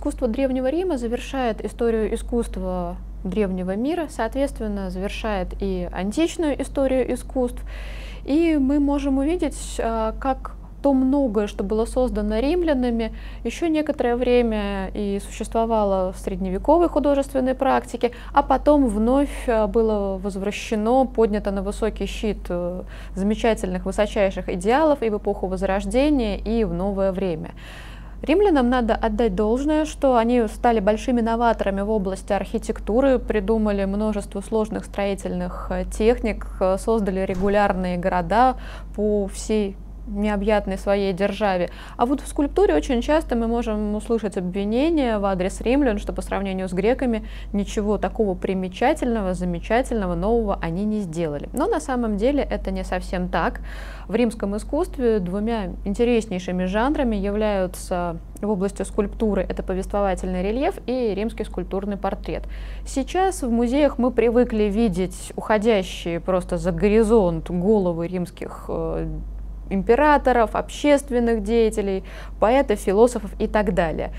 искусство Древнего Рима завершает историю искусства древнего мира, соответственно, завершает и античную историю искусств. И мы можем увидеть, а, как то многое, что было создано римлянами, еще некоторое время и существовало в средневековой художественной практике, а потом вновь а, было возвращено, поднято на высокий щит э, замечательных, высочайших идеалов и в эпоху Возрождения, и в новое время. Римлянам надо отдать должное, что они стали большими новаторами в области архитектуры, придумали множество сложных строительных э, техник, э, создали регулярные города по всей необъятной своей державе. А вот в скульптуре очень часто мы можем услышать обвинения в адрес римлян, что по сравнению с греками ничего такого примечательного, замечательного, нового они не сделали. Но на самом деле это не совсем так. В римском искусстве двумя интереснейшими жанрами являются в области скульптуры это повествовательный рельеф и римский скульптурный портрет. Сейчас в музеях мы привыкли видеть уходящие просто за горизонт головы римских э, императоров, общественных деятелей, поэтов, философов и так далее.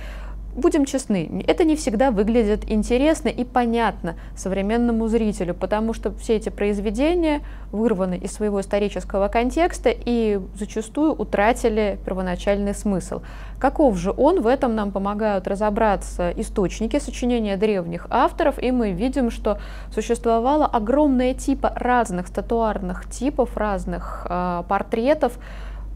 Будем честны, это не всегда выглядит интересно и понятно современному зрителю, потому что все эти произведения вырваны из своего исторического контекста и зачастую утратили первоначальный смысл. Каков же он, в этом нам помогают разобраться источники сочинения древних авторов, и мы видим, что существовало огромное типа разных статуарных типов, разных э, портретов,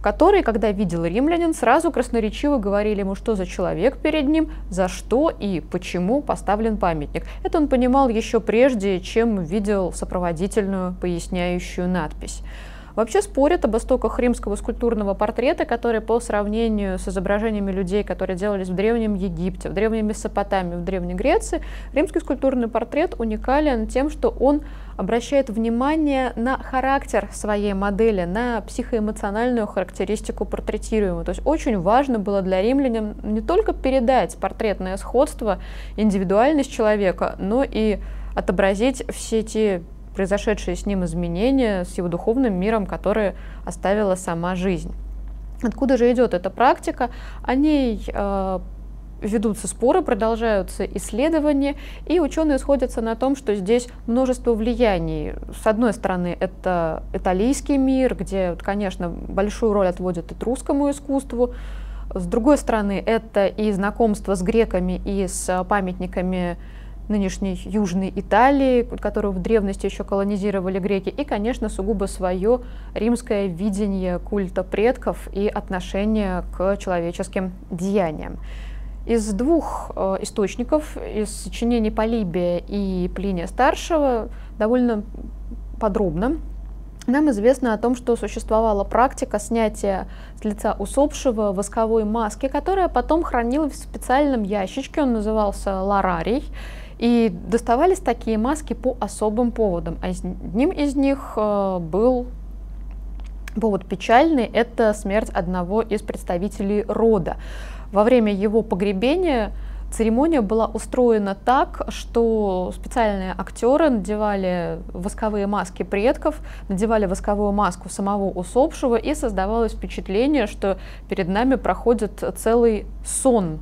которые, когда видел римлянин, сразу красноречиво говорили ему, что за человек перед ним, за что и почему поставлен памятник. Это он понимал еще прежде, чем видел сопроводительную поясняющую надпись. Вообще спорят об истоках римского скульптурного портрета, который по сравнению с изображениями людей, которые делались в Древнем Египте, в Древней Месопотамии, в Древней Греции, римский скульптурный портрет уникален тем, что он обращает внимание на характер своей модели, на психоэмоциональную характеристику портретируемого. То есть очень важно было для римлян не только передать портретное сходство, индивидуальность человека, но и отобразить все те произошедшие с ним изменения, с его духовным миром, которые оставила сама жизнь. Откуда же идет эта практика? О ней э, ведутся споры, продолжаются исследования, и ученые сходятся на том, что здесь множество влияний. С одной стороны, это италийский мир, где, конечно, большую роль отводят этрусскому искусству, с другой стороны, это и знакомство с греками и с памятниками нынешней Южной Италии, которую в древности еще колонизировали греки, и, конечно, сугубо свое римское видение культа предков и отношение к человеческим деяниям. Из двух э, источников, из сочинений Полибия и Плиния Старшего, довольно подробно нам известно о том, что существовала практика снятия с лица усопшего восковой маски, которая потом хранилась в специальном ящичке, он назывался ларарий, и доставались такие маски по особым поводам. А одним из них э, был повод печальный, это смерть одного из представителей рода. Во время его погребения церемония была устроена так, что специальные актеры надевали восковые маски предков, надевали восковую маску самого усопшего, и создавалось впечатление, что перед нами проходит целый сон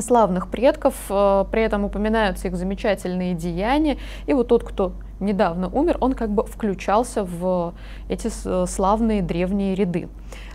славных предков, э, при этом упоминаются их замечательные деяния. И вот тот, кто недавно умер, он как бы включался в эти славные древние ряды.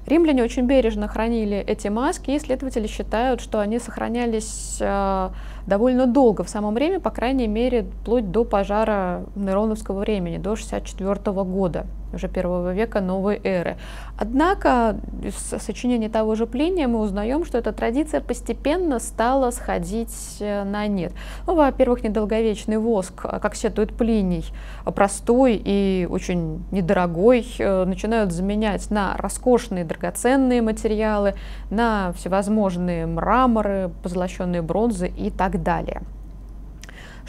Римляне очень бережно хранили эти маски, и исследователи считают, что они сохранялись э, довольно долго в самом Риме, по крайней мере, вплоть до пожара Нероновского времени, до 64 года уже первого века новой эры. Однако из сочинения того же Плиния мы узнаем, что эта традиция постепенно стала сходить э, на нет. Ну, во-первых, недолговечный воск, а, как сетует Плиний, простой и очень недорогой, э, начинают заменять на роскошные драгоценные материалы, на всевозможные мраморы, позолоченные бронзы и так далее.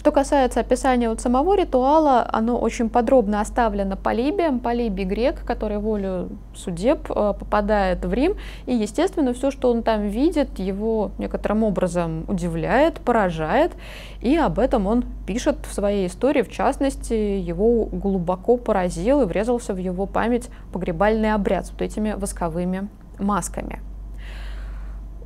Что касается описания вот самого ритуала, оно очень подробно оставлено Полибием. Полибий грек, который волю судеб э, попадает в Рим, и, естественно, все, что он там видит, его некоторым образом удивляет, поражает, и об этом он пишет в своей истории, в частности, его глубоко поразил и врезался в его память погребальный обряд с вот этими восковыми масками.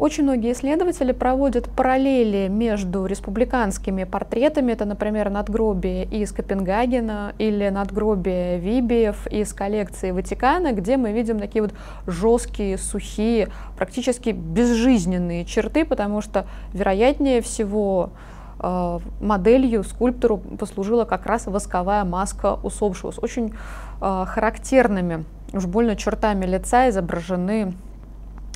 Очень многие исследователи проводят параллели между республиканскими портретами, это, например, надгробие из Копенгагена или надгробие Вибиев из коллекции Ватикана, где мы видим такие вот жесткие, сухие, практически безжизненные черты, потому что, вероятнее всего, э, моделью скульптору послужила как раз восковая маска усопшего с очень э, характерными, уж больно чертами лица изображены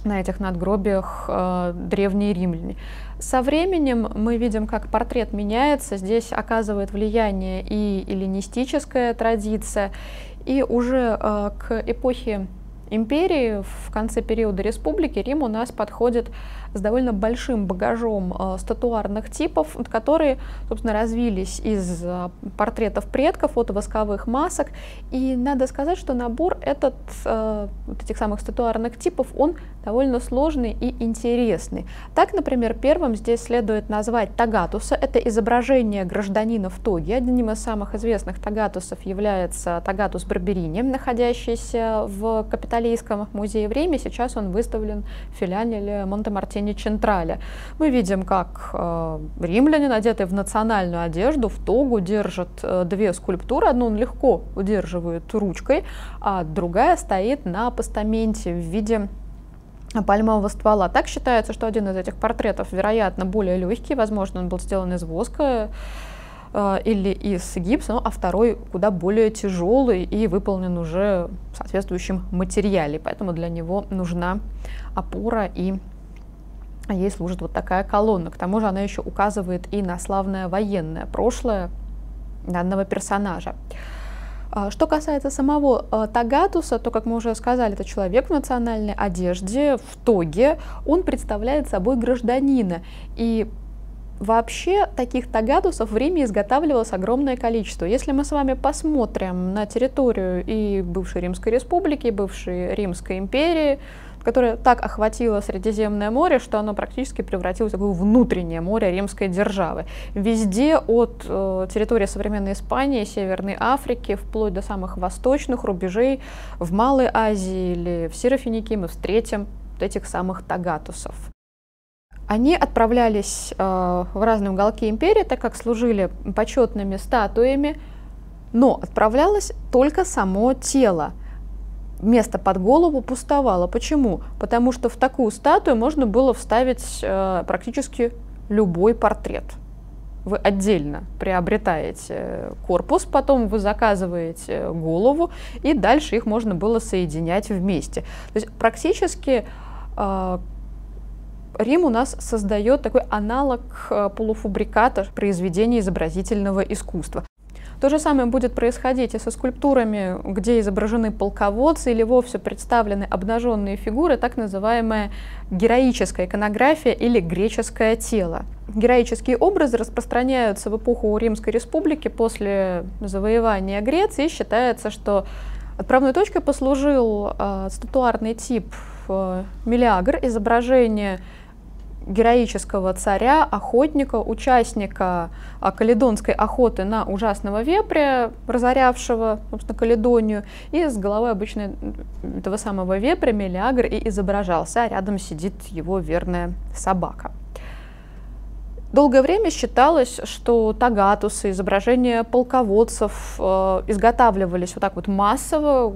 на этих надгробиях э, древние римляне. Со временем мы видим, как портрет меняется. Здесь оказывает влияние и эллинистическая традиция, и уже э, к эпохе империи в конце периода республики Рим у нас подходит с довольно большим багажом э, статуарных типов, которые, собственно, развились из э, портретов предков, от восковых масок. И надо сказать, что набор этот, э, вот этих самых статуарных типов, он довольно сложный и интересный. Так, например, первым здесь следует назвать Тагатуса. Это изображение гражданина в тоге. Одним из самых известных Тагатусов является Тагатус Барберини, находящийся в Капитолийском музее времени. Сейчас он выставлен в филиале Монте-Мартини Мартини Централе. Мы видим, как э, римляне, одетые в национальную одежду, в тогу, держат э, две скульптуры. Одну он легко удерживает ручкой, а другая стоит на постаменте в виде пальмового ствола. Так считается, что один из этих портретов, вероятно, более легкий, возможно, он был сделан из воска э, или из гипса, ну, а второй куда более тяжелый и выполнен уже в соответствующем материале, поэтому для него нужна опора и ей служит вот такая колонна. К тому же она еще указывает и на славное военное прошлое данного персонажа. А, что касается самого а, Тагатуса, то, как мы уже сказали, это человек в национальной одежде, в тоге. Он представляет собой гражданина. И Вообще таких тагатусов в Риме изготавливалось огромное количество. Если мы с вами посмотрим на территорию и бывшей Римской республики, и бывшей Римской империи, которое так охватило Средиземное море, что оно практически превратилось в такое внутреннее море римской державы. Везде от э, территории современной Испании, Северной Африки, вплоть до самых восточных рубежей, в Малой Азии или в Сирофинике мы встретим этих самых тагатусов. Они отправлялись э, в разные уголки империи, так как служили почетными статуями, но отправлялось только само тело – место под голову пустовало. Почему? Потому что в такую статую можно было вставить э, практически любой портрет. Вы отдельно приобретаете корпус, потом вы заказываете голову, и дальше их можно было соединять вместе. То есть практически э, Рим у нас создает такой аналог э, полуфабриката произведения изобразительного искусства. То же самое будет происходить и со скульптурами, где изображены полководцы или вовсе представлены обнаженные фигуры, так называемая героическая иконография или греческое тело. Героические образы распространяются в эпоху Римской Республики после завоевания Греции. Считается, что отправной точкой послужил э, статуарный тип э, Мелиагр, изображение героического царя, охотника, участника а, каледонской охоты на ужасного вепря, разорявшего, собственно, Каледонию, и с головой обычно этого самого вепря Мелиагр и изображался, а рядом сидит его верная собака. Долгое время считалось, что тагатусы, изображения полководцев э, изготавливались вот так вот массово,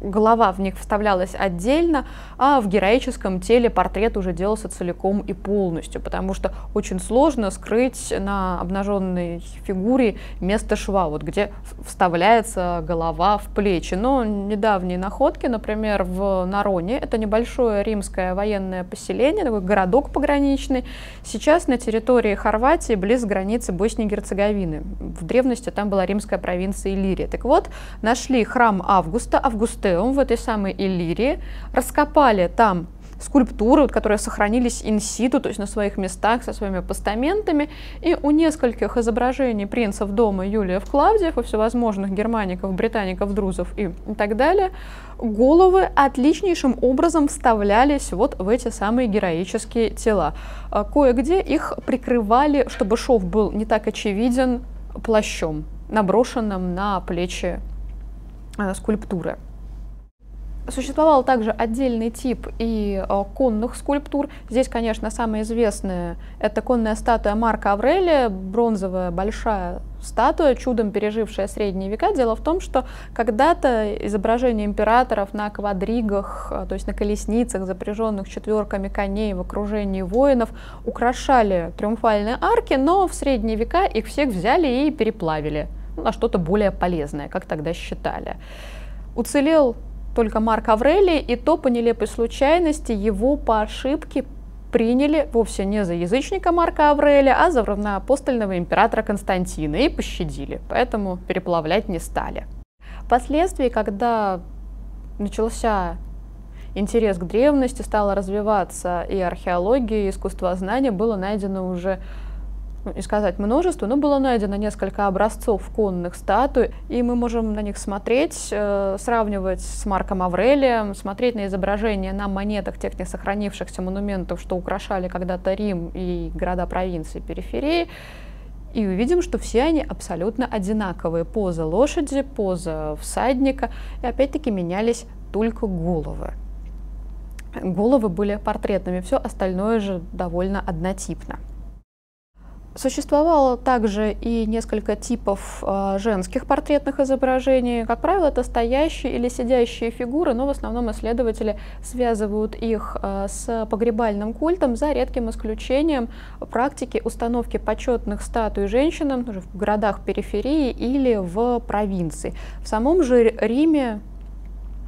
голова в них вставлялась отдельно, а в героическом теле портрет уже делался целиком и полностью, потому что очень сложно скрыть на обнаженной фигуре место шва, вот где вставляется голова в плечи. Но недавние находки, например, в Нароне, это небольшое римское военное поселение, такой городок пограничный, сейчас на территории Хорватии, близ границы Боснии и Герцеговины. В древности там была римская провинция Иллирия. Так вот, нашли храм Августа, Августа Колизеум в этой самой Иллирии, раскопали там скульптуры, которые сохранились инситу, то есть на своих местах со своими постаментами. И у нескольких изображений принцев дома Юлиев Клавдиев и всевозможных германиков, британиков, друзов и, и так далее, головы отличнейшим образом вставлялись вот в эти самые героические тела. А кое-где их прикрывали, чтобы шов был не так очевиден плащом, наброшенным на плечи э, скульптуры. Существовал также отдельный тип и э, конных скульптур. Здесь, конечно, самая известная – это конная статуя Марка Аврелия, бронзовая большая статуя, чудом пережившая средние века. Дело в том, что когда-то изображения императоров на квадригах, э, то есть на колесницах, запряженных четверками коней в окружении воинов, украшали триумфальные арки, но в средние века их всех взяли и переплавили на что-то более полезное, как тогда считали. Уцелел только Марк Аврелий, и то по нелепой случайности его по ошибке приняли вовсе не за язычника Марка Аврелия, а за равноапостольного императора Константина и пощадили, поэтому переплавлять не стали. Впоследствии, когда начался интерес к древности, стала развиваться и археология, и искусствознание, было найдено уже не сказать множество, но было найдено несколько образцов конных статуй, и мы можем на них смотреть, э, сравнивать с Марком Аврелием, смотреть на изображения на монетах тех не сохранившихся монументов, что украшали когда-то Рим и города провинции периферии, и увидим, что все они абсолютно одинаковые. Поза лошади, поза всадника, и опять-таки менялись только головы. Головы были портретными, все остальное же довольно однотипно. Существовало также и несколько типов э, женских портретных изображений. Как правило, это стоящие или сидящие фигуры, но в основном исследователи связывают их э, с погребальным культом, за редким исключением практики установки почетных статуй женщинам в городах периферии или в провинции. В самом же Риме,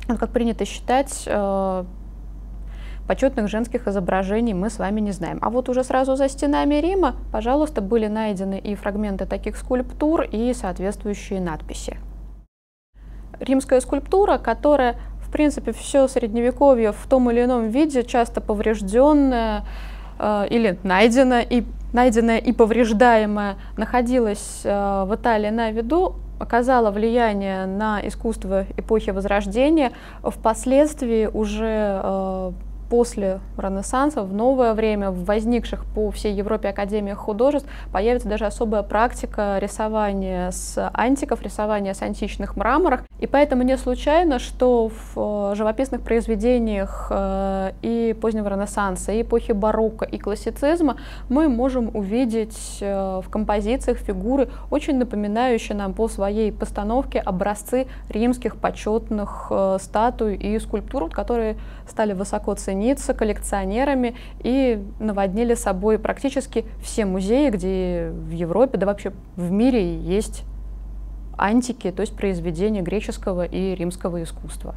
как принято считать, э, почетных женских изображений мы с вами не знаем. А вот уже сразу за стенами Рима, пожалуйста, были найдены и фрагменты таких скульптур, и соответствующие надписи. Римская скульптура, которая, в принципе, все средневековье в том или ином виде, часто поврежденная э, или найдена и, найденная и повреждаемая, находилась э, в Италии на виду, оказала влияние на искусство эпохи Возрождения. Впоследствии уже э, после Ренессанса, в новое время, в возникших по всей Европе академиях художеств, появится даже особая практика рисования с антиков, рисования с античных мраморах. И поэтому не случайно, что в э, живописных произведениях э, и позднего Ренессанса, и эпохи барокко, и классицизма мы можем увидеть э, в композициях фигуры, очень напоминающие нам по своей постановке образцы римских почетных статуй и скульптур, которые стали высоко ценить цениться коллекционерами и наводнили собой практически все музеи, где в Европе, да вообще в мире есть антики, то есть произведения греческого и римского искусства.